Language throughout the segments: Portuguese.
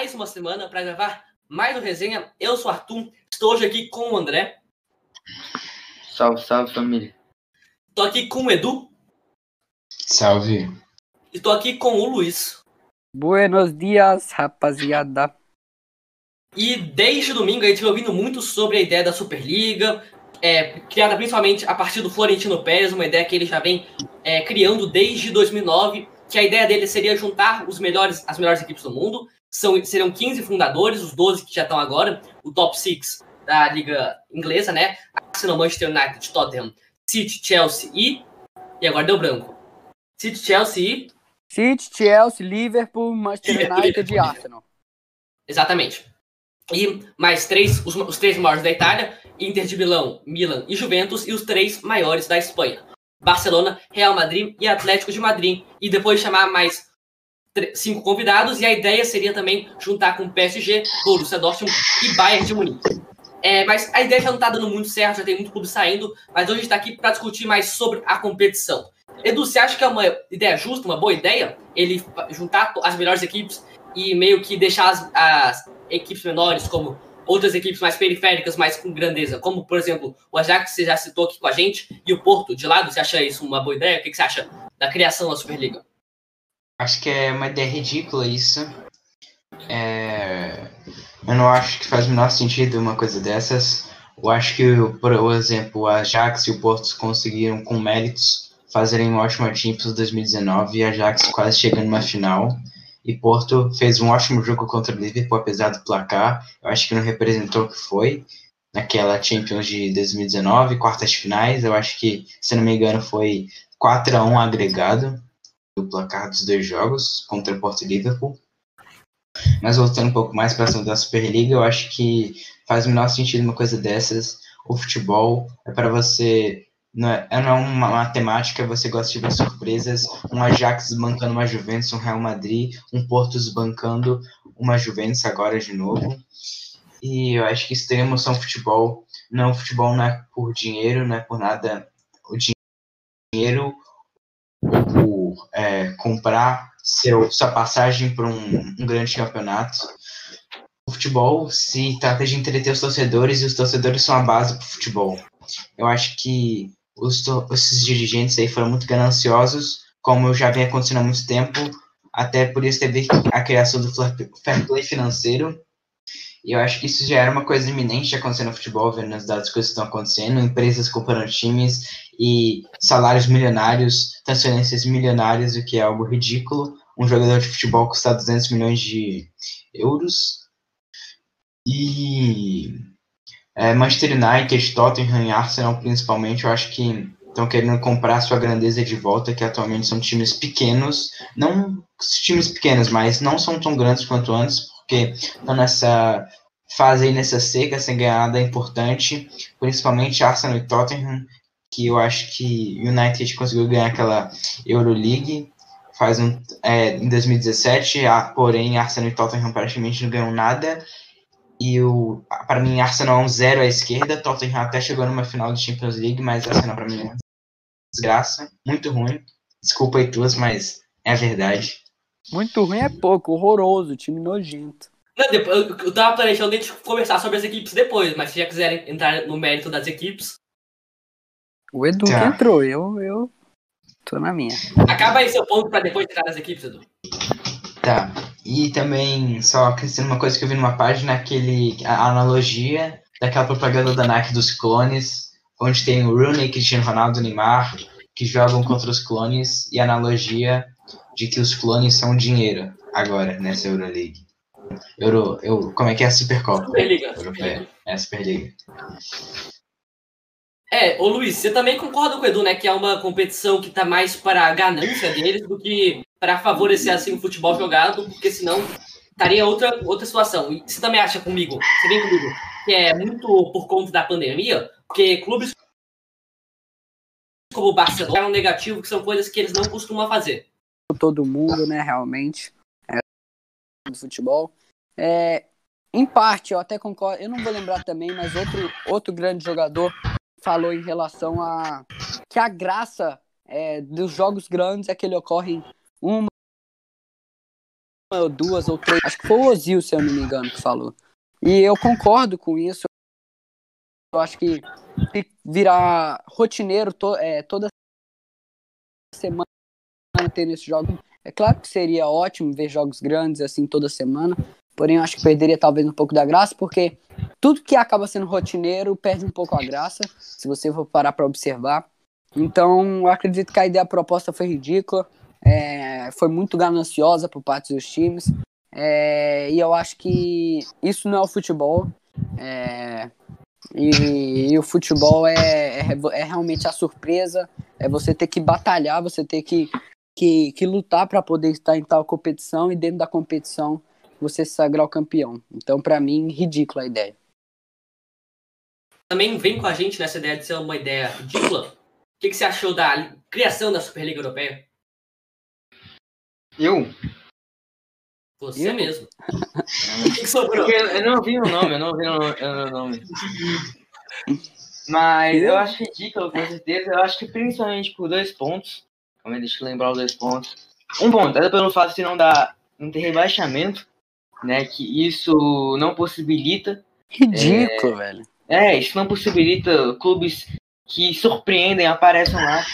mais uma semana para gravar mais uma resenha. Eu sou o Arthur, estou hoje aqui com o André. Salve, salve família. Estou aqui com o Edu. Salve. Estou aqui com o Luiz. Buenos dias, rapaziada. E desde domingo a gente vem ouvindo muito sobre a ideia da Superliga, é, criada principalmente a partir do Florentino Pérez, uma ideia que ele já vem é, criando desde 2009, que a ideia dele seria juntar os melhores, as melhores equipes do mundo. São, seriam 15 fundadores, os 12 que já estão agora, o top 6 da liga inglesa, né? Arsenal, Manchester United, Tottenham, City, Chelsea e... E agora deu branco. City, Chelsea e... City, Chelsea, Liverpool, Manchester United e Arsenal. Exatamente. E mais três, os, os, três maiores da Itália, Inter de Milão, Milan e Juventus, e os três maiores da Espanha. Barcelona, Real Madrid e Atlético de Madrid. E depois chamar mais cinco convidados, e a ideia seria também juntar com PSG, Borussia Dortmund e Bayern de Munique. É, mas a ideia já não está dando muito certo, já tem muito clube saindo, mas hoje a gente está aqui para discutir mais sobre a competição. Edu, você acha que é uma ideia justa, uma boa ideia, ele juntar as melhores equipes e meio que deixar as, as equipes menores, como outras equipes mais periféricas, mais com grandeza, como, por exemplo, o Ajax, você já citou aqui com a gente, e o Porto de lado, você acha isso uma boa ideia? O que você acha da criação da Superliga? Acho que é uma ideia ridícula isso. É... Eu não acho que faz o menor sentido uma coisa dessas. Eu acho que, por exemplo, o Ajax e o Porto conseguiram, com méritos, fazerem uma ótima Champions 2019 e a Ajax quase chegando numa final e Porto fez um ótimo jogo contra o Liverpool, apesar do placar. Eu acho que não representou o que foi naquela Champions de 2019, quartas finais. Eu acho que, se não me engano, foi 4 a 1 agregado do placar dos dois jogos contra Porto e Liverpool. Mas voltando um pouco mais para a da Superliga, eu acho que faz o menor sentido uma coisa dessas. O futebol é para você não é, não é uma matemática, você gosta de ver surpresas, um Ajax bancando uma Juventus, um Real Madrid, um Porto bancando uma Juventus agora de novo. E eu acho que isso tem emoção futebol. Não, futebol não é por dinheiro, não é por nada. O dinheiro é, comprar seu, sua passagem para um, um grande campeonato. O futebol se trata de entreter os torcedores e os torcedores são a base para o futebol. Eu acho que os, esses dirigentes aí foram muito gananciosos, como já vem acontecendo há muito tempo, até por isso teve a criação do fair play financeiro, e eu acho que isso já era uma coisa iminente acontecendo no futebol, vendo as dados que estão acontecendo, empresas comprando times e salários milionários, transferências milionárias, o que é algo ridículo. Um jogador de futebol custa 200 milhões de euros. E é, Manchester United, Tottenham e Arsenal, principalmente, eu acho que estão querendo comprar sua grandeza de volta, que atualmente são times pequenos, não times pequenos, mas não são tão grandes quanto antes, porque estão nessa fase aí, nessa seca, sem ganhar nada importante, principalmente Arsenal e Tottenham, que eu acho que United conseguiu ganhar aquela Euroleague faz um, é, em 2017, porém Arsenal e Tottenham praticamente não ganham nada, e o para mim Arsenal é um zero à esquerda, Tottenham até chegou numa final de Champions League, mas Arsenal para mim é uma desgraça, muito ruim. Desculpa aí tuas, mas é a verdade. Muito ruim é pouco, horroroso, time nojento. Não, depois, eu tava planejando a gente conversar sobre as equipes depois, mas se já quiserem entrar no mérito das equipes. O Edu tá. entrou, eu, eu tô na minha. Acaba aí seu ponto para depois entrar nas equipes, Edu. Tá. E também, só acrescentando uma coisa que eu vi numa página, aquele, a analogia daquela propaganda da Nike dos clones, onde tem o Rooney, Cristiano Ronaldo, Neymar, que jogam contra os clones, e a analogia de que os clones são dinheiro agora nessa Euroleague. Euro, eu, como é que é a Supercopa? Superliga. Europeia. É a Superliga. É, ô Luiz, você também concorda com o Edu, né, que é uma competição que tá mais para a ganância deles do que para favorecer assim o futebol jogado, porque senão estaria outra, outra situação. E você também acha comigo, você vem comigo, que é muito por conta da pandemia, porque clubes como o Barcelona é um negativo, que são coisas que eles não costumam fazer. Todo mundo, né, realmente, é, do futebol. É, em parte, eu até concordo, eu não vou lembrar também, mas outro, outro grande jogador falou em relação a que a graça é, dos jogos grandes é que ele ocorre uma ou duas ou três. Acho que foi o Ozil, se eu não me engano, que falou. E eu concordo com isso. Eu acho que virar rotineiro to, é, toda semana ter esse jogo. É claro que seria ótimo ver jogos grandes assim toda semana, porém eu acho que perderia talvez um pouco da graça, porque tudo que acaba sendo rotineiro perde um pouco a graça, se você for parar para observar. Então, eu acredito que a ideia a proposta foi ridícula, é, foi muito gananciosa por parte dos times, é, e eu acho que isso não é o futebol. É, e, e, o futebol é, é, é, realmente a surpresa, é você ter que batalhar, você ter que, que, que lutar para poder estar em tal competição e dentro da competição você se sagrar o campeão. Então, para mim, ridícula a ideia. Também vem com a gente nessa ideia de ser uma ideia ridícula. O que, que você achou da criação da Superliga Europeia? Eu? Você eu? mesmo. o que, que sobrou? Porque eu não vi o nome, eu não vi o nome. Mas eu acho ridículo, com certeza. Eu acho que principalmente por dois pontos. Calma aí, deixa eu lembrar os dois pontos. Um ponto, é pelo fato de não dar não ter rebaixamento, né? Que isso não possibilita. Ridículo, é, velho. É, isso não possibilita clubes que surpreendem apareçem lá.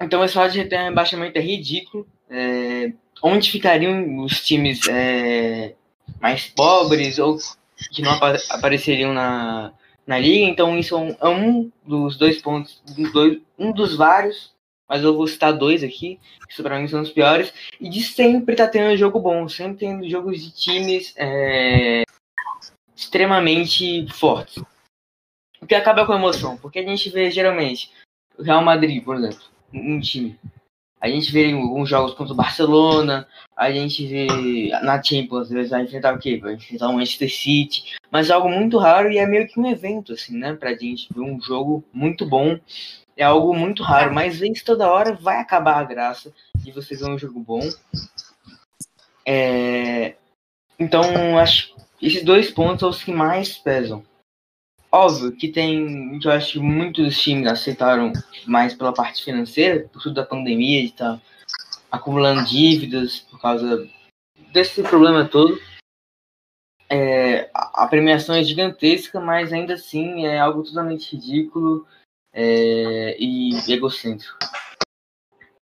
Então esse fato de ter um rebaixamento é ridículo. É, onde ficariam os times é, mais pobres ou que não apa apareceriam na, na liga? Então isso é um, é um dos dois pontos, dois, um dos vários, mas eu vou citar dois aqui, que para mim são os piores, e de sempre tá tendo jogo bom, sempre tendo jogos de times é, extremamente fortes. O que acaba com a emoção, porque a gente vê geralmente o Real Madrid, por exemplo, um time. A gente vê alguns jogos contra o Barcelona, a gente vê na Champions, às vezes vai enfrentar o quê? Vai enfrentar o Manchester City, mas é algo muito raro e é meio que um evento, assim, né? Pra gente ver um jogo muito bom. É algo muito raro, mas vez toda hora vai acabar a graça de você ver um jogo bom. É... Então, acho esses dois pontos são os que mais pesam. Óbvio que tem, eu acho que muitos times aceitaram mais pela parte financeira, por tudo da pandemia, de estar tá acumulando dívidas por causa desse problema todo. É, a premiação é gigantesca, mas ainda assim é algo totalmente ridículo é, e egocêntrico.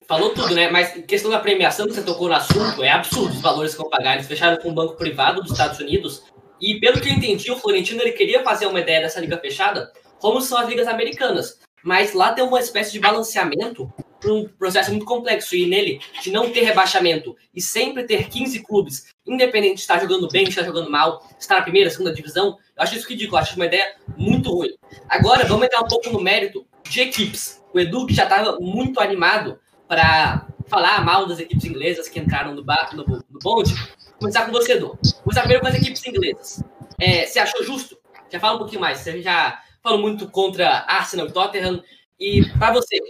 Falou tudo, né? Mas questão da premiação que você tocou no assunto, é absurdo os valores que vão pagar. Eles fecharam com um banco privado dos Estados Unidos. E pelo que eu entendi, o Florentino ele queria fazer uma ideia dessa liga fechada, como são as ligas americanas. Mas lá tem uma espécie de balanceamento um processo muito complexo. E nele, de não ter rebaixamento e sempre ter 15 clubes, independente de estar jogando bem, de estar jogando mal, estar na primeira, segunda divisão, eu acho isso ridículo. Acho uma ideia muito ruim. Agora, vamos entrar um pouco no mérito de equipes. O Edu, que já estava muito animado para falar mal das equipes inglesas que entraram no, no, no bonde. Começar com você, Edu. Começar primeiro com as equipes inglesas. É, você achou justo? Já fala um pouquinho mais. Você já falou muito contra Arsenal e Tottenham. E para você,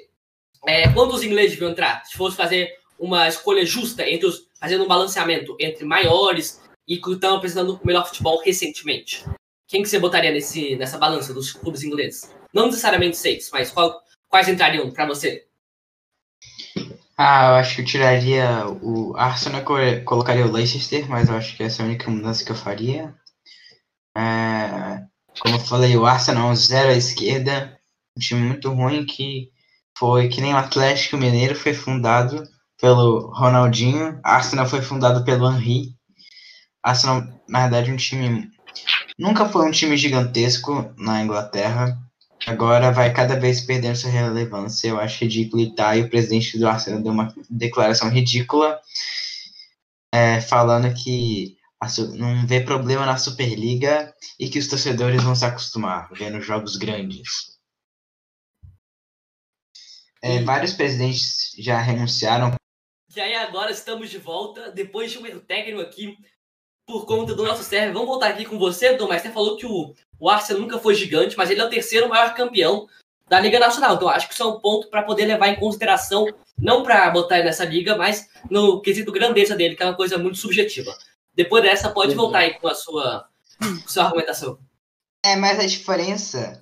é, quando os ingleses deviam entrar? Se fosse fazer uma escolha justa entre os. fazendo um balanceamento entre maiores e que estão apresentando o melhor futebol recentemente. Quem que você botaria nesse, nessa balança dos clubes ingleses? Não necessariamente seis, mas qual, quais entrariam para você? Ah, eu acho que eu tiraria o Arsenal, colocaria o Leicester, mas eu acho que essa é a única mudança que eu faria. É, como eu falei, o Arsenal é zero à esquerda, um time muito ruim que foi que nem o Atlético Mineiro foi fundado pelo Ronaldinho, Arsenal foi fundado pelo Henry. Arsenal, na verdade, um time nunca foi um time gigantesco na Inglaterra, agora vai cada vez perdendo sua relevância. Eu acho ridículo e tá, e o presidente do Arsenal deu uma declaração ridícula, é, falando que não vê problema na Superliga e que os torcedores vão se acostumar vendo jogos grandes. É, vários presidentes já renunciaram. E aí agora estamos de volta, depois de um erro técnico aqui, por conta do nosso server. Vamos voltar aqui com você, Dom, mas você falou que o, o Arsenal nunca foi gigante, mas ele é o terceiro maior campeão da Liga Nacional. Então acho que isso é um ponto para poder levar em consideração, não para botar ele nessa liga, mas no quesito grandeza dele, que é uma coisa muito subjetiva. Depois dessa, pode voltar aí com a sua, com a sua argumentação. É, mas a diferença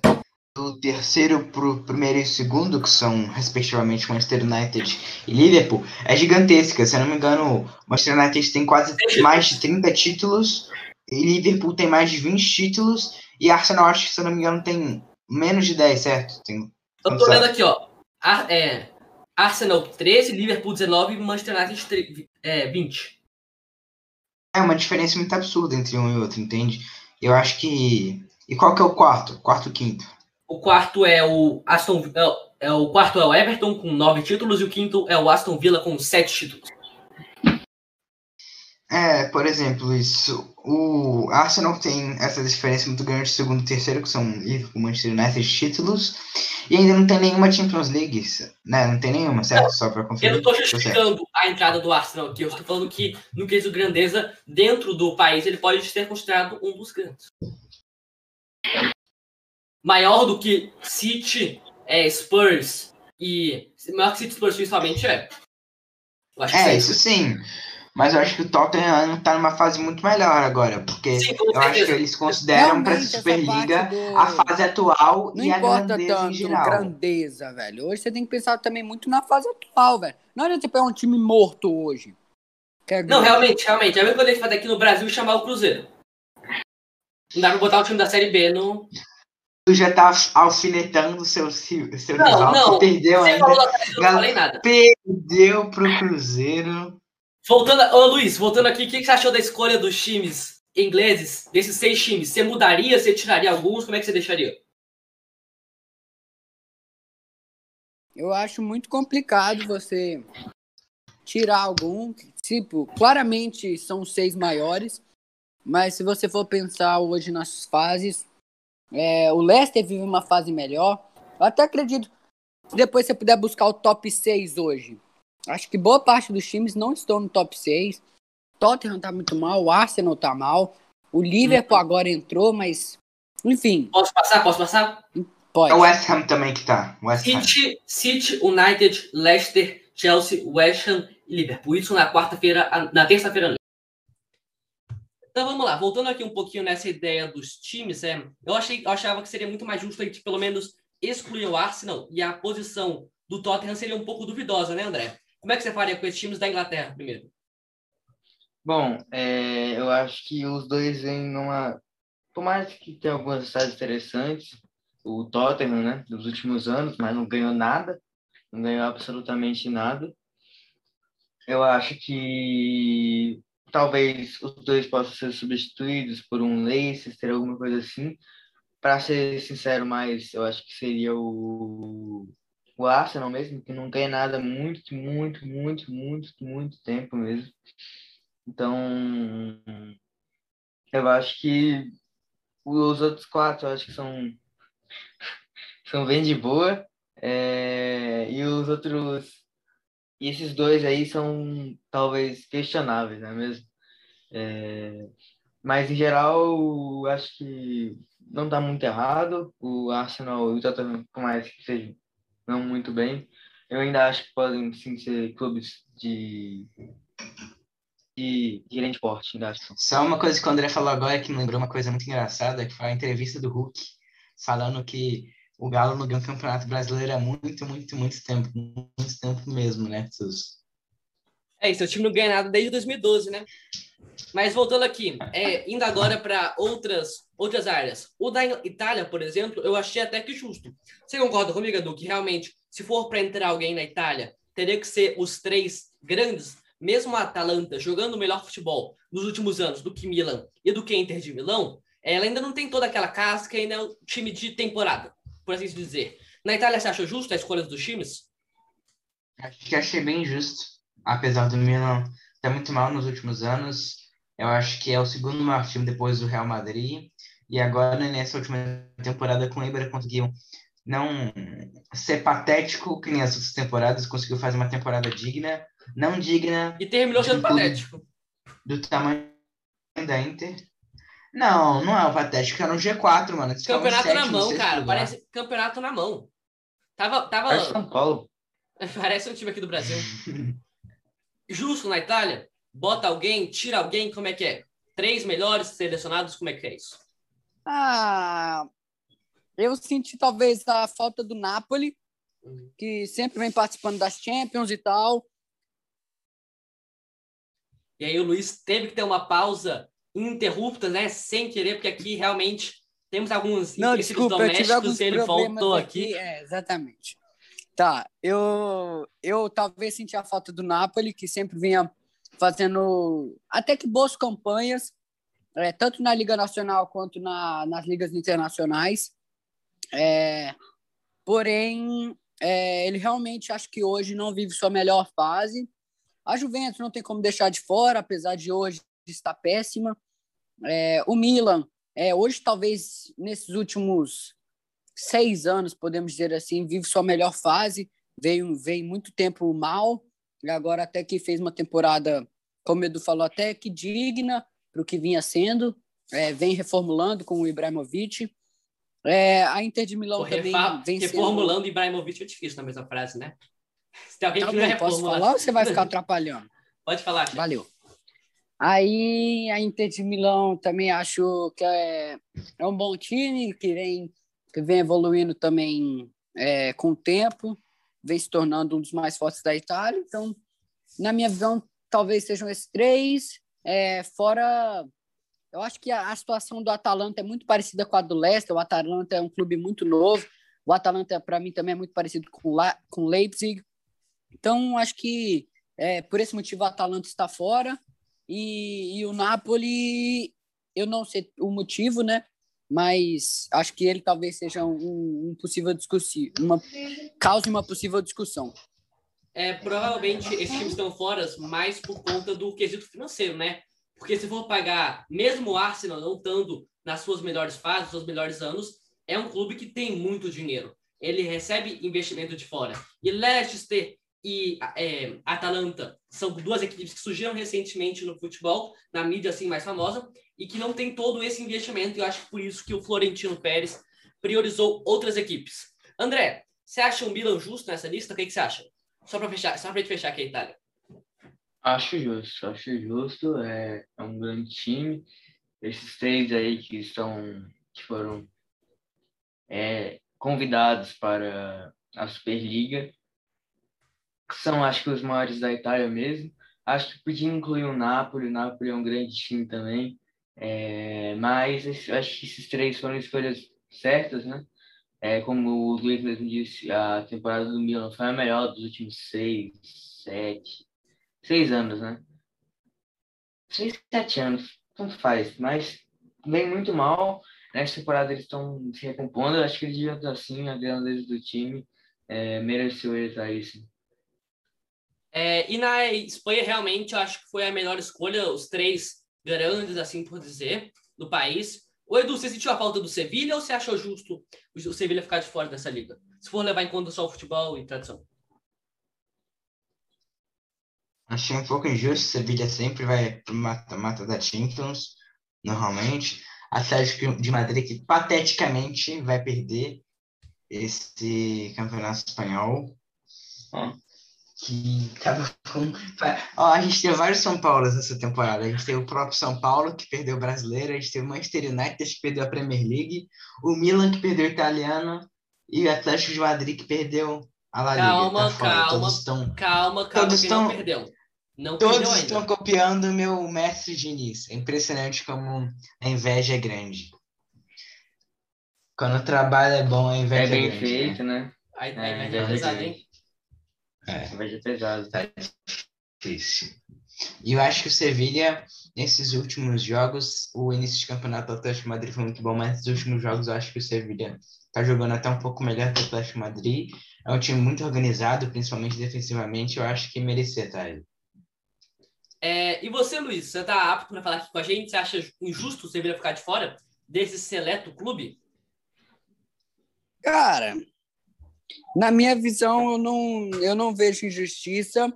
do terceiro pro primeiro e segundo, que são respectivamente Manchester United e Liverpool, é gigantesca. Se eu não me engano, Manchester United tem quase mais de 30 títulos, e Liverpool tem mais de 20 títulos, e Arsenal, acho que se eu não me engano, tem menos de 10, certo? Tem, Eu tô olhando aqui, ó. Ar- é, Arsenal 13, Liverpool 19 e Manchester United é, 20. É uma diferença muito absurda entre um e outro, entende? Eu acho que. E qual que é o quarto? Quarto quinto? O quarto é o Aston é, o- é o quarto é o Everton com 9 títulos e o quinto é o Aston Villa com 7 títulos. É, por exemplo, isso. O Arsenal tem essa diferença muito grande de segundo e terceiro, que são Liverpool, Manchester United títulos, e ainda não tem nenhuma Champions League, né? Não tem nenhuma, certo? Só pra Eu conferir. não tô justificando a entrada do Arsenal aqui, eu estou falando que no quesito grandeza, dentro do país, ele pode ser considerado um dos grandes. Maior do que City, é, Spurs e. Maior que City e Spurs, principalmente, é. Eu acho que É, isso sim. Mas eu acho que o Tottenham tá numa fase muito melhor agora, porque Sim, eu acho que eles consideram pra Realmente, essa Superliga do- a fase atual Não e a grandeza em tanto geral. grandeza, velho. Hoje você tem que pensar também muito na fase atual, velho. Não adianta você pegar um time morto hoje. Que é Não, realmente, realmente. É a mesma coisa que fazer aqui no Brasil e chamar o Cruzeiro. Não dá pra botar o time da Série B no. Tu já tá alfinetando seu, seu Não, rival, não. que perdeu Você ainda. falou eu não falei nada. Perdeu pro Cruzeiro. Voltando, ô Luiz, voltando aqui, o que que você achou da escolha dos times ingleses, desses seis times? Você mudaria, você tiraria alguns? Como é que você deixaria? Eu acho muito complicado você tirar algum. Tipo, claramente são seis maiores. Mas se você for pensar hoje nas fases, é, o Leicester vive uma fase melhor. Eu até acredito. Se depois você puder buscar o top 6 hoje. Acho que boa parte dos times não estão no top 6. Tottenham tá muito mal, o Arsenal tá mal. O Liverpool agora entrou, mas. Enfim, Posso passar? Posso passar? pode. É o West Ham também que tá. West Ham. City, City, United, Leicester, Chelsea, West Ham e Liverpool. Isso na quarta-feira, na terça-feira. Então vamos lá, voltando aqui um pouquinho nessa ideia dos times, é, eu, achei, eu achava que seria muito mais justo a gente pelo menos excluir o Arsenal e a posição do Tottenham seria um pouco duvidosa, né, André? Como é que você faria com esses times da Inglaterra primeiro? Bom, é, eu acho que os dois vêm numa. Por mais que tenha algumas resultados interessantes, o Tottenham, né, dos últimos anos, mas não ganhou nada, não ganhou absolutamente nada. Eu acho que talvez os dois possam ser substituídos por um Leicester, alguma coisa assim. Para ser sincero, mais eu acho que seria o, o Arsenal mesmo, que não ganha nada muito, muito, muito, muito, muito tempo mesmo. Então, eu acho que os outros quatro, eu acho que são, são bem de boa. É, e os outros, e esses dois aí são talvez questionáveis, não é mesmo? É, mas em geral, acho que não está muito errado. O Arsenal e o Tottenham, por mais que sejam não muito bem, eu ainda acho que podem sim ser clubes de de, de grande porte, ainda acho. Só uma coisa que o André falou agora que me lembrou uma coisa muito engraçada, que foi a entrevista do Hulk, falando que o Galo não ganhou o Campeonato Brasileiro há muito, muito, muito tempo. Muito tempo mesmo, né, Sus? É isso, o time não ganha nada desde 2012, né? Mas voltando aqui, é, indo agora para outras, outras áreas. O da Itália, por exemplo, eu achei até que justo. Você concorda comigo, Edu, que realmente, se for para entrar alguém na Itália, teria que ser os três grandes, mesmo a Atalanta jogando o melhor futebol nos últimos anos do que Milan e do que Inter de Milão, ela ainda não tem toda aquela casca, ainda é um time de temporada, por assim dizer. Na Itália, você achou justo a escolha dos times? Acho que achei bem justo. Apesar do Milan estar muito mal nos últimos anos, eu acho que é o segundo maior time depois do Real Madrid. E agora, nessa última temporada com o Ibra, conseguiu não ser patético que nem as outras temporadas, conseguiu fazer uma temporada digna, não digna E terminou sendo patético. do tamanho da Inter. Não, não é o patético, era no G4, mano. Eles Campeonato na mão, cara. lugar. Parece campeonato na mão. Tava, tava, Parece São Paulo. Parece um time aqui do Brasil. Justo na Itália? Bota alguém, tira alguém, como é que é? Três melhores selecionados, como é que é isso? Ah, eu senti talvez a falta do Napoli, Uhum. que sempre vem participando das Champions e tal. E aí o Luiz teve que ter uma pausa ininterrupta, né? Sem querer, porque aqui realmente temos alguns Não, desculpa, eu tive alguns domésticos ele voltou aqui. aqui. É, exatamente. Tá, eu, eu talvez senti a falta do Napoli, que sempre vinha fazendo até que boas campanhas, é, tanto na Liga Nacional quanto na, nas ligas internacionais. É, porém, é, ele realmente acho que hoje não vive sua melhor fase. A Juventus não tem como deixar de fora, apesar de hoje estar péssima. É, o Milan, é, hoje talvez nesses últimos seis anos, podemos dizer assim, vive sua melhor fase. Veio, veio muito tempo mal, e agora até que fez uma temporada, como o Edu falou, até que digna para o que vinha sendo. É, vem reformulando com o Ibrahimovic. É, a Inter de Milão também vem sendo... reformulando Ibrahimovic é difícil na mesma frase, né? Se tem alguém que não bom, posso falar ou você vai ficar atrapalhando? Pode falar, chefe. Valeu. Aí a Inter de Milão também acho que é, é um bom time que vem, que vem evoluindo também é, com o tempo, vem se tornando um dos mais fortes da Itália. Então, na minha visão, talvez sejam esses três. É, fora, eu acho que a, a situação do Atalanta é muito parecida com a do Leicester. O Atalanta é um clube muito novo. O Atalanta, para mim, também é muito parecido com La- com Leipzig. Então, acho que é, por esse motivo o Atalanta está fora. E, e o Napoli, eu não sei o motivo, né? Mas acho que ele talvez seja um, um possível discussão, uma cause uma possível discussão. É, provavelmente esses times estão fora mais por conta do quesito financeiro, né? Porque se for pagar, mesmo o Arsenal não estando nas suas melhores fases, seus melhores anos, é um clube que tem muito dinheiro. Ele recebe investimento de fora. E Leicester e é, Atalanta são duas equipes que surgiram recentemente no futebol, na mídia assim mais famosa, e que não tem todo esse investimento. E eu acho que por isso que o Florentino Pérez priorizou outras equipes. André, você acha o Milan justo nessa lista? O que, que você acha? Só para fechar, só gente fechar aqui a Itália. Acho justo, acho justo. É, é um grande time. Esses três aí que estão, que foram é, convidados para a Superliga são, acho que, os maiores da Itália mesmo. Acho que podia incluir o Napoli. O Napoli é um grande time também. É, mas acho que esses três foram escolhas certas, né? É, como o Luiz mesmo disse, a temporada do Milan foi a melhor dos últimos seis, sete, seis anos, né? Seis, sete anos, tanto faz, mas vem muito mal. Nessa temporada eles estão se recompondo. Acho que eles deviam estar assim, a grandeza do time é, mereceu eles aí, sim. É, e na Espanha, realmente, eu acho que foi a melhor escolha, os três grandes, assim por dizer, do país. Ô, Edu, você sentiu a falta do Sevilha ou você achou justo o Sevilha ficar de fora dessa liga? Se for levar em conta só o futebol e tradição. Achei um pouco injusto. Sevilha sempre vai pro mata-mata da Champions, normalmente. Atlético de Madrid que pateticamente vai perder esse campeonato espanhol. Ó. Que tava com. Ó, a gente teve vários São Paulos nessa temporada. A gente teve o próprio São Paulo, que perdeu o brasileiro, a gente teve o Manchester United, que perdeu a Premier League, o Milan, que perdeu o italiano, e o Atlético de Madrid, que perdeu a La Liga. Calma, tá calma. Todos estão Calma, calma, Todos que não estão- perdeu. Não Todos perdeu ainda. estão copiando o meu mestre Diniz. É impressionante como a inveja é grande. Quando o trabalho é bom, a É inveja é, bem grande. feito, né? Aí, É, aí vai é pesado, verdade. hein? É, Vai ser pesado. difícil. E eu acho que o Sevilha, nesses últimos jogos, o início de campeonato do Atlético de Madrid foi muito bom, mas nos últimos jogos eu acho que o Sevilha tá jogando até um pouco melhor que o Atlético de Madrid. É um time muito organizado, principalmente defensivamente. Eu acho que merecia estar aí. É, e você, Luiz, você tá apto para falar aqui com a gente? Você acha injusto o Sevilha ficar de fora desse seleto clube? Cara, na minha visão, eu não, eu não vejo injustiça.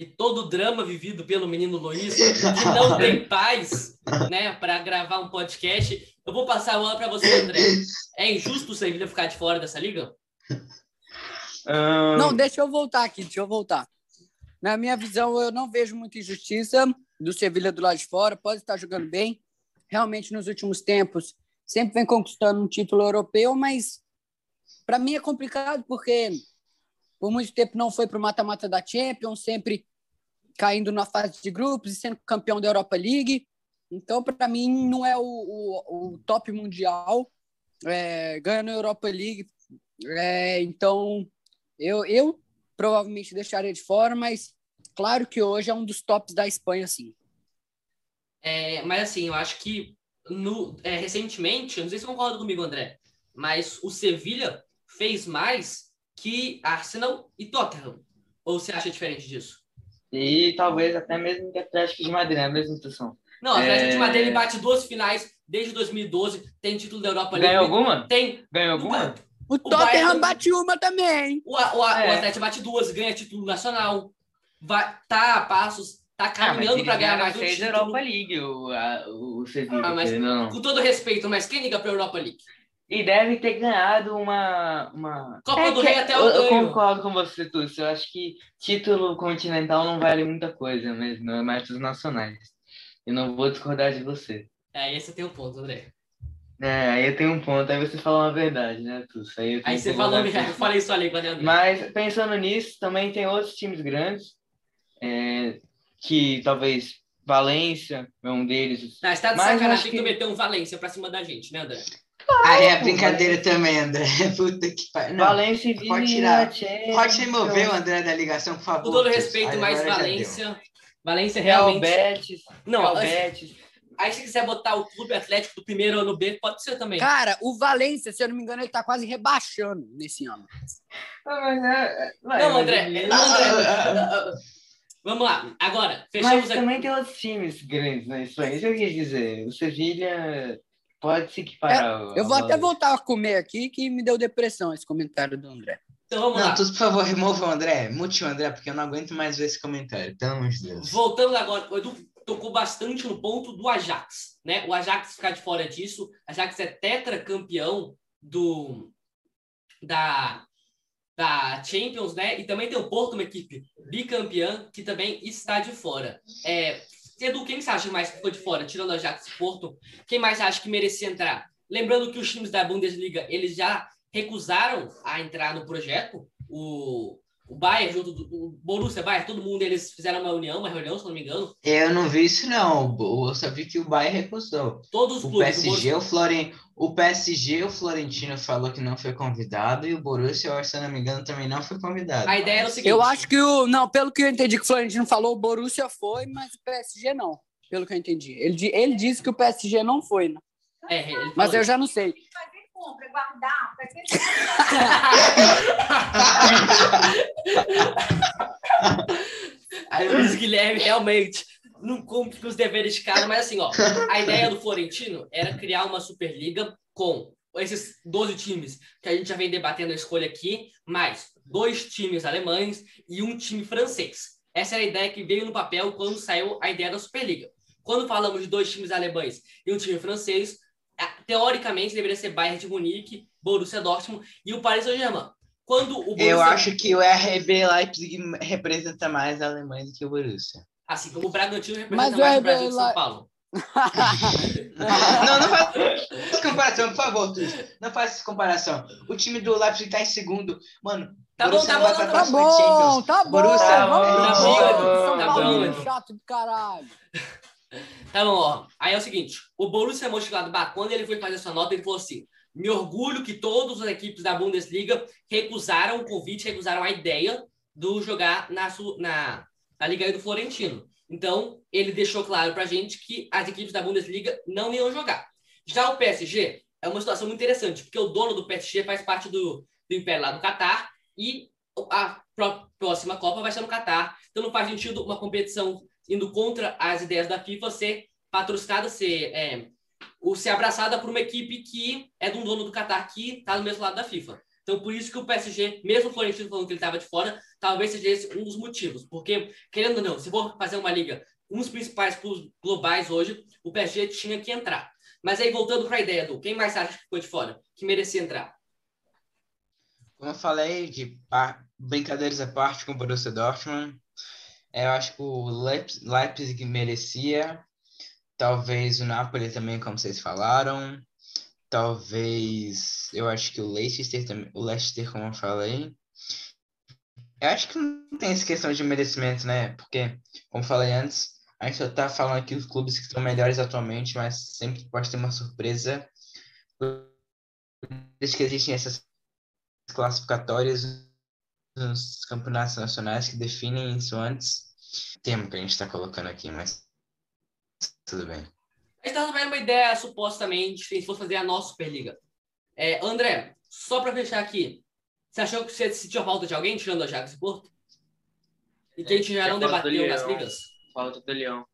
e todo o drama vivido pelo menino Luiz, que não tem paz, né, para gravar um podcast. Eu vou passar a bola para você, André. É injusto o Sevilha ficar de fora dessa liga? Ahn, Não, deixa eu voltar aqui, deixa eu voltar. Na minha visão, eu não vejo muita injustiça do Sevilha do lado de fora. Pode estar jogando bem. realmente nos últimos tempos sempre vem conquistando um título europeu, mas para mim é complicado porque por muito tempo não foi para o mata-mata da Champions, sempre caindo na fase de grupos e sendo campeão da Europa League. Então, para mim, não é o, o, o top mundial. É, ganha na Europa League. É, então, eu, eu provavelmente deixaria de fora, mas claro que hoje é um dos tops da Espanha, sim. É, mas assim, eu acho que no, é, recentemente, não sei se você concorda comigo, André, mas o Sevilha fez mais que Arsenal e Tottenham. Ou você acha diferente disso? E talvez até mesmo que Atlético de Madrid, né? A mesma situação. Não, o Atlético é... de Madrid ele bate duas finais desde 2012, tem título da Europa League. Ganhou alguma? Tem. Ganhou alguma? O, o Tottenham Bayern... bate uma também. O, o, o, é. o Atlético bate duas, ganha título nacional. Vai, tá a passos, tá ah, caminhando ah, para ganhar mais um título. Europa League, o, a, o Sevilla. Ah, mas, não. Com todo respeito, mas quem liga para Europa League? E deve ter ganhado uma. uma... Copa é, do Rei até o eu, eu concordo com você, Túcio. Eu acho que título continental não vale muita coisa mesmo, é mais os nacionais. Eu não vou discordar de você. É, aí você tem um ponto, André. É, aí eu tenho um ponto, aí você fala uma verdade, né, Túcio? Aí, aí você falou, eu falei isso ali quando André. Mas pensando nisso, também tem outros times grandes é, que talvez Valência é um deles. Não, você tá de sacanagem que... tu meter um Valência pra cima da gente, né, André? Ah, é brincadeira também, André. Puta que pariu. Valência pode tirar. Pode remover o André da ligação, por favor. Com todo respeito, mas Valência. Valência realmente. Real Betis. Não, Betis. Aí, se quiser botar o Clube Atlético do primeiro ano B, pode ser também. Cara, o Valência, se eu não me engano, ele tá quase rebaixando nesse ano. Não, André. André. Vamos lá, agora, fechamos Mas também tem outros times grandes na Espanha. Isso eu quis dizer. O Sevilha Pode se equiparar. É, eu vou até voltar a comer aqui, que me deu depressão esse comentário do André. Então vamos não, lá. Tu, por favor, remova o André. Mute o André, porque eu não aguento mais ver esse comentário. Pelo amor de Deus. Voltando agora, o Edu tocou bastante no ponto do Ajax. Né? O Ajax ficar de fora disso. O Ajax é tetracampeão do, da, da Champions, né? E também tem o Porto, uma equipe bicampeã, que também está de fora. É, Edu, quem você acha mais que ficou de fora, tirando a Ajax e Porto? Quem mais acha que merecia entrar? Lembrando que os times da Bundesliga, eles já recusaram a entrar no projeto. O, o Bayern, junto do o Borussia Bayern, todo mundo, eles fizeram uma união, uma reunião, se não me engano. Eu não vi isso, não. Eu só vi que o Bayern recusou. Todos os o clubes. PSG, o, o, Floren... o PSG, o Florentino falou que não foi convidado e o Borussia, se eu não me engano, também não foi convidado. A ideia era o seguinte... Eu acho que o... Não, pelo que eu entendi que o Florentino falou, o Borussia foi, mas o PSG não. Pelo que eu entendi. Ele, ele disse que o PSG não foi, né? É, mas eu já não sei compra, guardar, para que Aí o Luiz Guilherme realmente não cumpre com os deveres de casa, mas assim, ó, a ideia do Florentino era criar uma Superliga com esses 12 times que a gente já vem debatendo a escolha aqui, mais dois times alemães e um time francês. Essa era a ideia que veio no papel quando saiu a ideia da Superliga. Quando falamos de dois times alemães e um time francês, teoricamente deveria ser Bayern de Munique, Borussia Dortmund e o Paris Saint-Germain. Quando o Borussia... Eu acho que o RB Leipzig representa mais a Alemanha do que o Borussia. Assim como o Bragantino representa Mas mais o Brasil de São Paulo. não, não faz comparação, por favor. Não faz essa comparação. O time do Leipzig tá em segundo. Mano, tá bom, tá bom, tá, tá bom, tá bom. Borussia, tá bom, tá bom, tá bom. Chato do caralho. Tá bom, ó. Aí é o seguinte: o Borussia Mönchengladbach, quando ele foi fazer essa nota, ele falou assim: me orgulho que todas as equipes da Bundesliga recusaram o convite, recusaram a ideia do jogar na, na, na Liga do Florentino. Então, ele deixou claro pra gente que as equipes da Bundesliga não iam jogar. Já o PSG é uma situação muito interessante, porque o dono do PSG faz parte do, do Império lá do Catar e a próxima Copa vai ser no Catar. Então, não faz sentido uma competição indo contra as ideias da FIFA, ser patrocinada, ser, é, ou ser abraçada por uma equipe que é de um dono do Qatar que está do mesmo lado da FIFA. Então, por isso que o PSG, mesmo o Florentino falando que ele estava de fora, talvez seja esse um dos motivos. Porque, querendo ou não, se for fazer uma liga, um dos principais clubes globais hoje, o PSG tinha que entrar. Mas aí, voltando para a ideia do quem mais acha que ficou de fora, que merecia entrar? Como eu falei, de brincadeiras à parte com o Borussia Dortmund, eu acho que o Leipzig merecia. Talvez o Napoli também, como vocês falaram. Talvez, eu acho que o Leicester também, o Leicester, como eu falei. Eu acho que não tem essa questão de merecimento, né? Porque, como eu falei antes, a gente só tá falando aqui dos clubes que estão melhores atualmente, mas sempre pode ter uma surpresa. Isso que existem essas classificatórias nos campeonatos nacionais que definem isso antes. Tema que a gente está colocando aqui, mas tudo bem. A gente tá vendo uma ideia, supostamente, se fosse fazer a nossa Superliga. É, André, só para fechar aqui, você achou que você sentiu falta de alguém tirando a e Porto? E que a gente já não debateu nas ligas? Falta do Leão.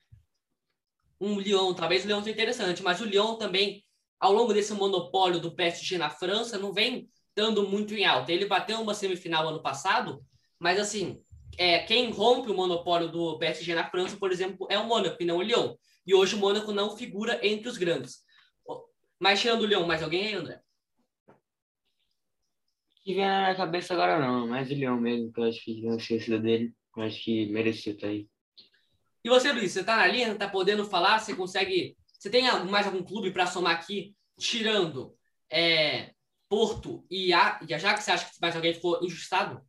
Um Lyon, talvez o Lyon seja interessante, mas o Lyon também, ao longo desse monopólio do PSG na França, não vem dando muito em alta. Ele bateu uma semifinal ano passado, mas assim, é, quem rompe o monopólio do PSG na França, por exemplo, é o Mônaco e não o Lyon. E hoje o Mônaco não figura entre os grandes. Mas tirando o Lyon, mais alguém aí, André? Que vem na minha cabeça agora não, mas o Leão mesmo, que eu acho que não esquecida dele. Eu acho que merecia estar aí. E você, Luiz, você tá na linha, tá podendo falar? Você consegue. Você tem mais algum clube para somar aqui, tirando é, Porto e, a, e Ajax? Você acha que mais alguém ficou injustado?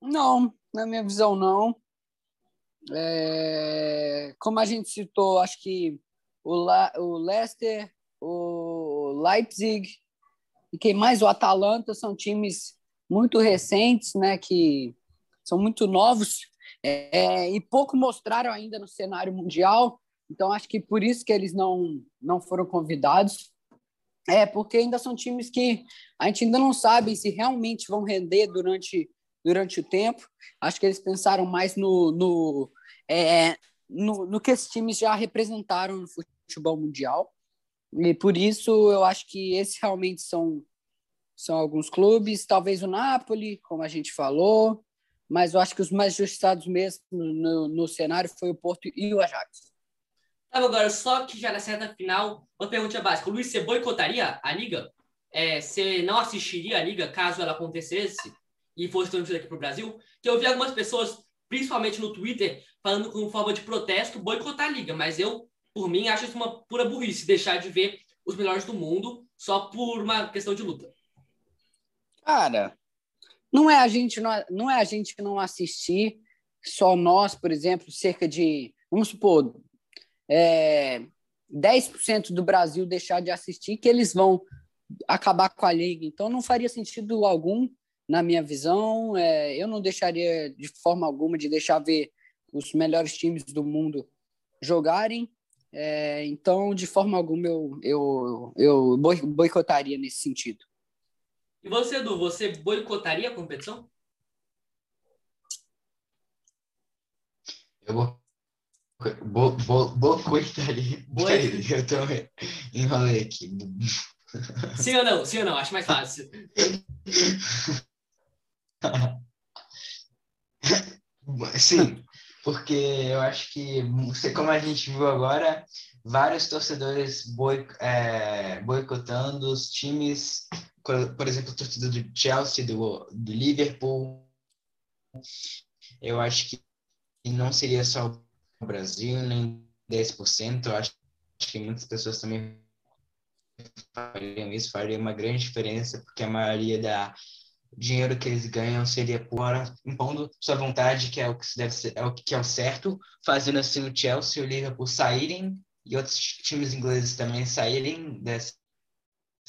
Não, na minha visão, não. É, como a gente citou, acho que o, La, o Leicester, o Leipzig e quem mais? O Atalanta são times muito recentes, né? Que são muito novos é, e pouco mostraram ainda no cenário mundial. Então acho que por isso que eles não não foram convidados. É porque ainda são times que a gente ainda não sabe se realmente vão render durante durante o tempo. Acho que eles pensaram mais no, no, é, no, no que esses times já representaram no futebol mundial. E por isso eu acho que esses realmente são, são alguns clubes, talvez o Napoli, como a gente falou, mas eu acho que os mais justiçados mesmo no, no cenário foi o Porto e o Ajax. Agora, só que já na certa final, uma pergunta básica. Luiz, você boicotaria a Liga? É, você não assistiria a Liga caso ela acontecesse? e fosse transmitido aqui para o Brasil, que eu vi algumas pessoas, principalmente no Twitter, falando com forma de protesto, boicotar a liga. Mas eu, por mim, acho isso uma pura burrice, deixar de ver os melhores do mundo só por uma questão de luta. Cara, não é a gente não, não é a gente não assistir, só nós, por exemplo, cerca de, vamos supor, é, 10% do Brasil deixar de assistir, que eles vão acabar com a liga. Então não faria sentido algum na minha visão, é, eu não deixaria de forma alguma de deixar ver os melhores times do mundo jogarem. É, então, de forma alguma, eu, eu, eu boicotaria nesse sentido. E você, Edu, você boicotaria a competição? Eu vou. Bo, bo, boicotaria. Eu tô enrolei aqui. Sim ou não? Sim ou não? Acho mais fácil. Sim, porque eu acho que, como a gente viu agora, vários torcedores boi, é, boicotando os times, por exemplo, a torcida do Chelsea, do, do Liverpool. Eu acho que não seria só o Brasil, nem 10%. Eu acho que muitas pessoas também fariam isso, faria uma grande diferença, porque a maioria da dinheiro que eles ganham seria por impondo sua vontade, que é o que deve ser, é o que é o certo, fazendo assim o Chelsea e o Liverpool saírem e outros times ingleses também saírem dessa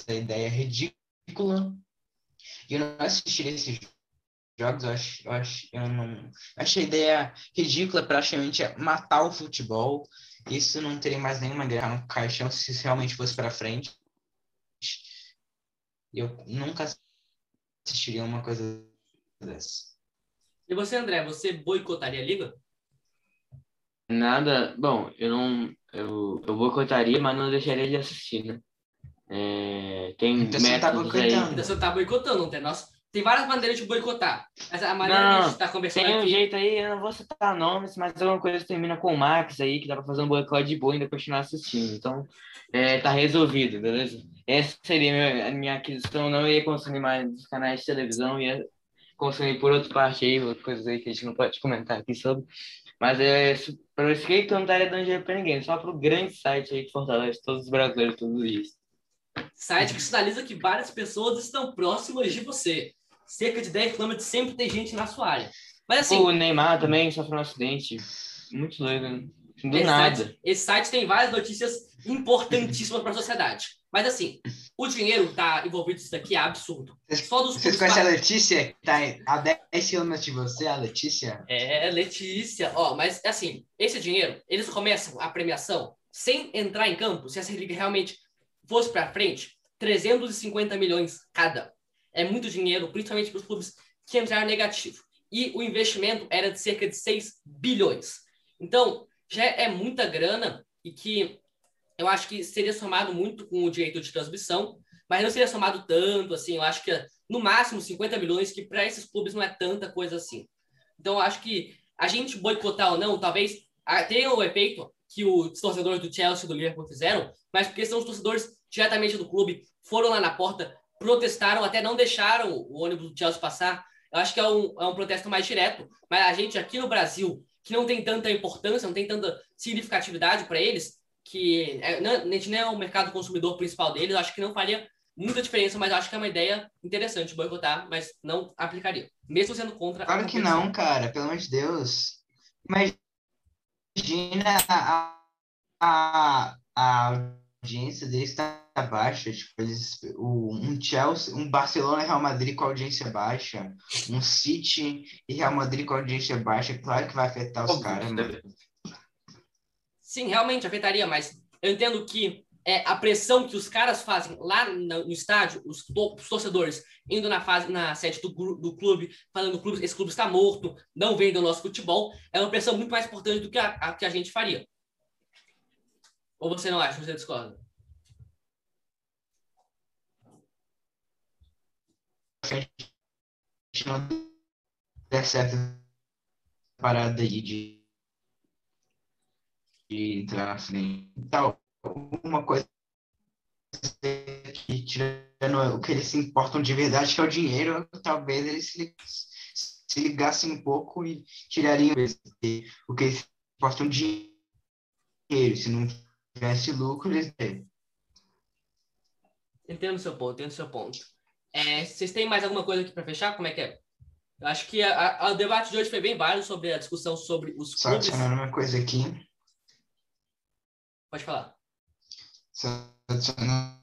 ideia ridícula. E eu não assistiria esses jogos, eu acho, eu acho, eu não acho a ideia ridícula praticamente é matar o futebol. Isso não teria mais nenhuma guerra no caixão se realmente fosse para frente. Eu nunca assistiria uma coisa dessa. E você, André, você boicotaria a liga? Nada. Bom, eu não. Eu, eu boicotaria, mas não deixaria de assistir, né? É, tem então você tá boicotando. Então você tá boicotando, não tem? Nossa, tem várias maneiras de boicotar. Essa, a maneira não, que a gente tá conversando tem aqui... um jeito aí, eu não vou citar nomes, mas alguma coisa que termina com o Max aí, que dá pra fazer um boicote de boa e ainda continuar assistindo. Então, é, tá resolvido, beleza? Essa seria a minha aquisição. Não ia consumir mais os canais de televisão, ia consumir por outra parte aí, coisas aí que a gente não pode comentar aqui sobre. Mas é, Pro skate eu não estaria dando dinheiro pra ninguém, só pro grande site aí que fortalece todos os brasileiros todos os dias. Site que sinaliza que várias pessoas estão próximas de você. Cerca de 10 km sempre tem gente na sua área. Mas assim, O Neymar também sofreu um acidente. Muito doido, né? Do esse, nada. Site, esse site tem várias notícias importantíssimas para a sociedade. Mas assim, o dinheiro tá envolvido nisso aqui é absurdo. Só dos Vocês conhecem a Letícia, que tá a 10 km de você, a Letícia? É, Letícia. Ó, mas assim, esse dinheiro, eles começam a premiação sem entrar em campo, se essa liga realmente fosse para frente, 350 milhões cada. É muito dinheiro, principalmente para os clubes que entraram negativo. E o investimento era de cerca de 6 bilhões. Então, já é muita grana e que eu acho que seria somado muito com o direito de transmissão, mas não seria somado tanto, assim, eu acho que no máximo 50 milhões, que para esses clubes não é tanta coisa assim. Então, eu acho que a gente boicotar ou não, talvez ah, tenha o efeito que os torcedores do Chelsea e do Liverpool fizeram, mas porque são os torcedores diretamente do clube, foram lá na porta, protestaram, até não deixaram o ônibus do Chelsea passar. Eu acho que é um, é um protesto mais direto, mas a gente aqui no Brasil, que não tem tanta importância, não tem tanta significatividade para eles, que é, não, a gente nem é o mercado consumidor principal deles, eu acho que não faria muita diferença, mas acho que é uma ideia interessante boicotar, mas não aplicaria, mesmo sendo contra Claro que não, cara, pelo amor de Deus. Imagina a, a, a audiência deles está baixa. Tipo, eles, o, um Chelsea, um Barcelona e Real Madrid com audiência baixa, um City e Real Madrid com audiência baixa, claro que vai afetar os caras, mano. deve- Sim, realmente afetaria, mas eu entendo que é, a pressão que os caras fazem lá no, estádio, os, to- os torcedores indo na fase na sede do, do clube, falando clube, esse clube está morto, não vem do nosso futebol, é uma pressão muito mais importante do que a, a que a gente faria. Ou você não acha? Você discorda? Gente não der certo parada aí de, de e tal. Uma coisa que, tirando o que eles se importam de verdade, que é o dinheiro, talvez eles se, se ligassem um pouco e tirariam o que eles se importam de dinheiro. Se não tivesse lucro, eles Entendo seu ponto, entendo seu ponto. É, vocês têm mais alguma coisa aqui para fechar? Como é que é? Eu acho que a- a- o debate de hoje foi bem válido sobre a discussão sobre os só clubes. adicionando uma coisa aqui. Pode falar. Só adicionando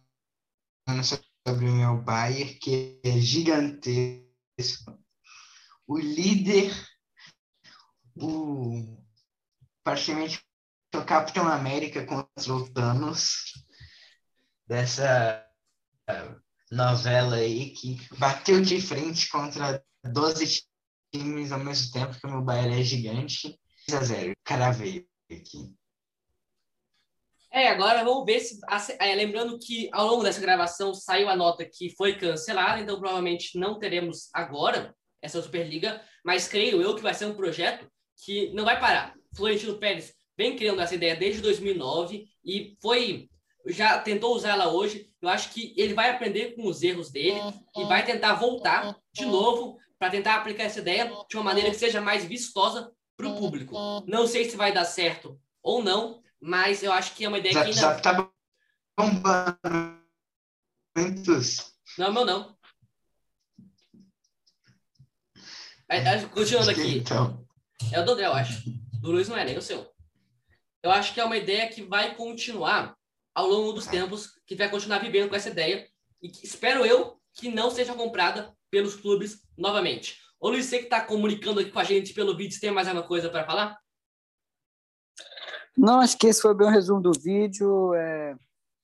sobre o meu Bayern, que é gigantesco. O líder, o praticamente o Capitão América contra o Thanos dessa novela aí que bateu de frente contra 12 times ao mesmo tempo que o meu Bayern é gigante. 6 a 0. O cara veio aqui. É, agora vamos ver se. é, lembrando que ao longo dessa gravação saiu a nota que foi cancelada, então provavelmente não teremos agora essa Superliga, mas creio eu que vai ser um projeto que não vai parar. Florentino Pérez vem criando essa ideia desde 2009 e foi. Já tentou usar ela hoje. Eu acho que ele vai aprender com os erros dele e vai tentar voltar de novo para tentar aplicar essa ideia de uma maneira que seja mais vistosa para o público. Não sei se vai dar certo ou não, mas eu acho que é uma ideia que Zap ainda. Zap tá bombando. Muitos. Não é meu, não. Continuando aqui, Então, é o do André, eu acho. Do Luiz não é nem o seu. Eu acho que é uma ideia que vai continuar ao longo dos tempos, que vai continuar vivendo com essa ideia, e que espero eu que não seja comprada pelos clubes novamente. Ô Luiz, você que está comunicando aqui com a gente pelo vídeo, você tem mais alguma coisa para falar? Não, acho que esse foi bem o resumo do vídeo. É, a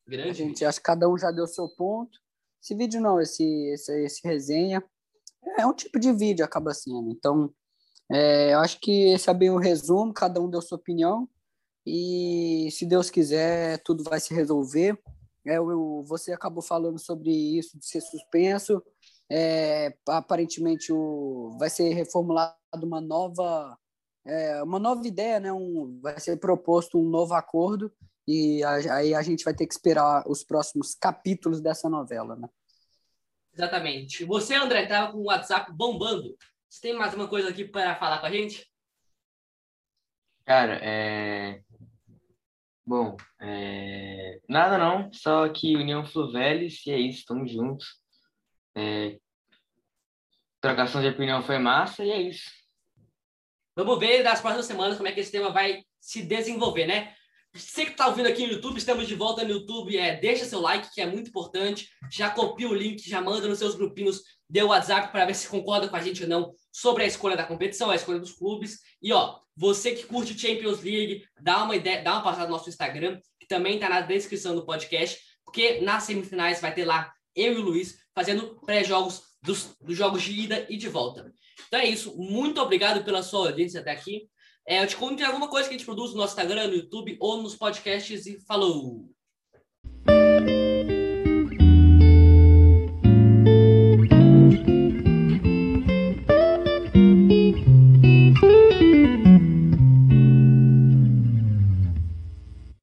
Grande. gente, acho que cada um já deu seu ponto. Esse vídeo não, esse, esse, esse resenha. É um tipo de vídeo, acaba sendo. Então, é, eu acho que esse é bem o resumo, cada um deu sua opinião. E se Deus quiser, tudo vai se resolver. É, o- você acabou falando sobre isso de ser suspenso. É, aparentemente o, vai ser reformulado uma nova é, uma nova ideia, né? Um, vai ser proposto um novo acordo e a- aí a gente vai ter que esperar os próximos capítulos dessa novela, né? Exatamente. Você, André, estava com o WhatsApp bombando. Você tem mais uma coisa aqui para falar com a gente? Cara, é. Bom, é... nada não, só que União Fluvelis, e é isso, estamos juntos. É... Trocação de opinião foi massa, e é isso. Vamos ver nas próximas semanas como é que esse tema vai se desenvolver, né? Você que está ouvindo aqui no YouTube, estamos de volta no YouTube. É, deixa seu like, que é muito importante. Já copia o link, já manda nos seus grupinhos de WhatsApp para ver se concorda com a gente ou não sobre a escolha da competição, a escolha dos clubes. E ó, você que curte Champions League, dá uma ideia, dá uma passada no nosso Instagram, que também está na descrição do podcast, porque nas semifinais vai ter lá eu e o Luiz fazendo pré-jogos dos, dos jogos de ida e de volta. Então é isso. Muito obrigado pela sua audiência até aqui. É, eu te conto alguma coisa que a gente produz no nosso Instagram, no YouTube ou nos podcasts e falou!